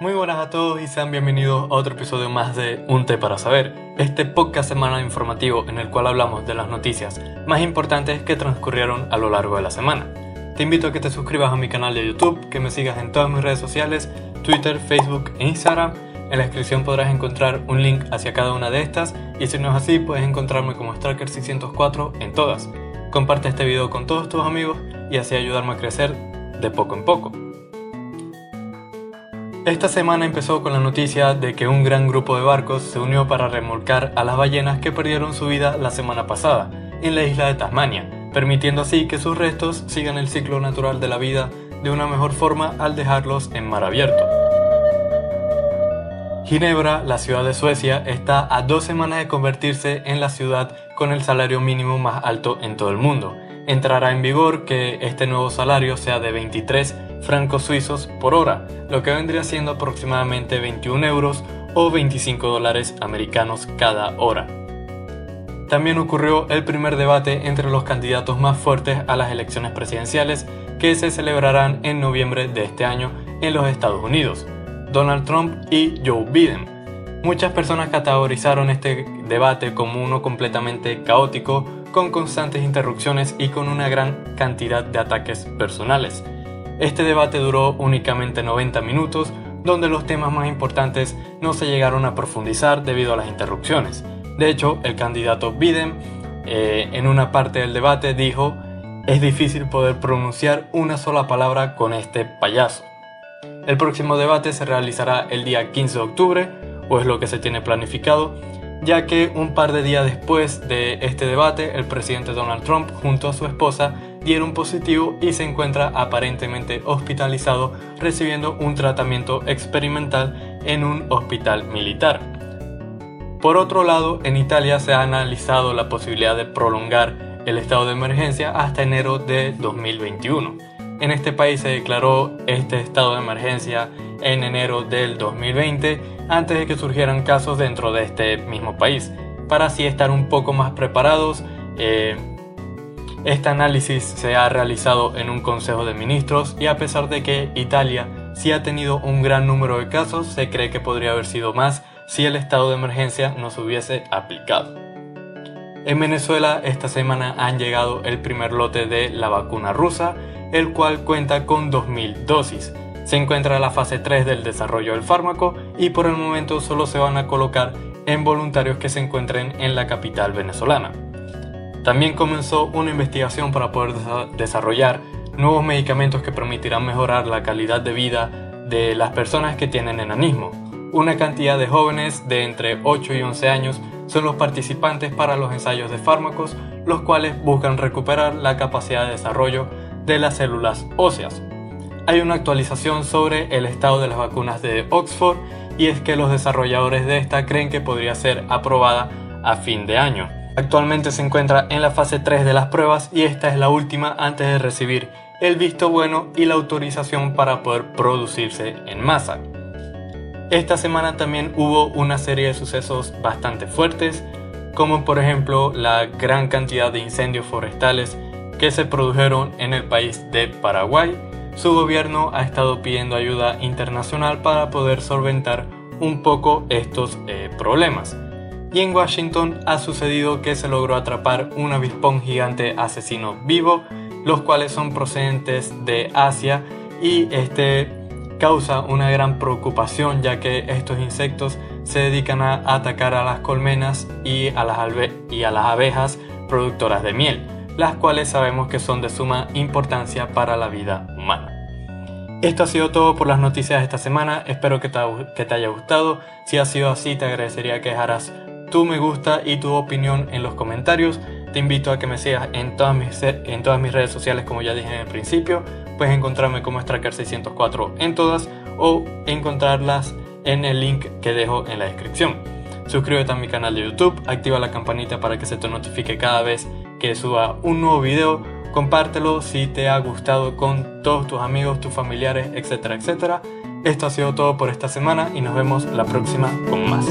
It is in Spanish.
Muy buenas a todos y sean bienvenidos a otro episodio más de Un Té para Saber, este podcast semanal informativo en el cual hablamos de las noticias más importantes que transcurrieron a lo largo de la semana. Te invito a que te suscribas a mi canal de YouTube, que me sigas en todas mis redes sociales, Twitter, Facebook e Instagram. En la descripción podrás encontrar un link hacia cada una de estas y si no es así puedes encontrarme como Striker604 en todas. Comparte este video con todos tus amigos y así ayudarme a crecer de poco en poco. Esta semana empezó con la noticia de que un gran grupo de barcos se unió para remolcar a las ballenas que perdieron su vida la semana pasada en la isla de Tasmania, permitiendo así que sus restos sigan el ciclo natural de la vida de una mejor forma al dejarlos en mar abierto. Ginebra, la ciudad de Suecia, está a dos semanas de convertirse en la ciudad con el salario mínimo más alto en todo el mundo. Entrará en vigor que este nuevo salario sea de 23 francos suizos por hora, lo que vendría siendo aproximadamente 21 euros o 25 dólares americanos cada hora. También ocurrió el primer debate entre los candidatos más fuertes a las elecciones presidenciales que se celebrarán en noviembre de este año en los Estados Unidos, Donald Trump y Joe Biden. Muchas personas categorizaron este debate como uno completamente caótico, con constantes interrupciones y con una gran cantidad de ataques personales. Este debate duró únicamente 90 minutos, donde los temas más importantes no se llegaron a profundizar debido a las interrupciones. De hecho, el candidato Biden eh, en una parte del debate dijo, es difícil poder pronunciar una sola palabra con este payaso. El próximo debate se realizará el día 15 de octubre, o es lo que se tiene planificado, ya que un par de días después de este debate, el presidente Donald Trump junto a su esposa dieron positivo y se encuentra aparentemente hospitalizado recibiendo un tratamiento experimental en un hospital militar. Por otro lado, en Italia se ha analizado la posibilidad de prolongar el estado de emergencia hasta enero de 2021. En este país se declaró este estado de emergencia en enero del 2020 antes de que surgieran casos dentro de este mismo país, para así estar un poco más preparados. Eh, este análisis se ha realizado en un Consejo de Ministros y a pesar de que Italia sí ha tenido un gran número de casos, se cree que podría haber sido más si el estado de emergencia no se hubiese aplicado. En Venezuela esta semana han llegado el primer lote de la vacuna rusa, el cual cuenta con 2.000 dosis. Se encuentra en la fase 3 del desarrollo del fármaco y por el momento solo se van a colocar en voluntarios que se encuentren en la capital venezolana. También comenzó una investigación para poder desarrollar nuevos medicamentos que permitirán mejorar la calidad de vida de las personas que tienen enanismo. Una cantidad de jóvenes de entre 8 y 11 años son los participantes para los ensayos de fármacos, los cuales buscan recuperar la capacidad de desarrollo de las células óseas. Hay una actualización sobre el estado de las vacunas de Oxford y es que los desarrolladores de esta creen que podría ser aprobada a fin de año. Actualmente se encuentra en la fase 3 de las pruebas y esta es la última antes de recibir el visto bueno y la autorización para poder producirse en masa. Esta semana también hubo una serie de sucesos bastante fuertes, como por ejemplo la gran cantidad de incendios forestales que se produjeron en el país de Paraguay. Su gobierno ha estado pidiendo ayuda internacional para poder solventar un poco estos eh, problemas. Y en Washington ha sucedido que se logró atrapar un avispón gigante asesino vivo, los cuales son procedentes de Asia y este causa una gran preocupación ya que estos insectos se dedican a atacar a las colmenas y a las, y a las abejas productoras de miel, las cuales sabemos que son de suma importancia para la vida humana. Esto ha sido todo por las noticias de esta semana, espero que te, que te haya gustado, si ha sido así te agradecería que dejaras tu me gusta y tu opinión en los comentarios. Te invito a que me sigas en todas mis, redes sociales como ya dije en el principio. Puedes encontrarme como Stracker604 en todas o encontrarlas en el link que dejo en la descripción. Suscríbete a mi canal de YouTube, activa la campanita para que se te notifique cada vez que suba un nuevo video. Compártelo si te ha gustado con todos tus amigos, tus familiares, etcétera, etcétera. Esto ha sido todo por esta semana y nos vemos la próxima con más.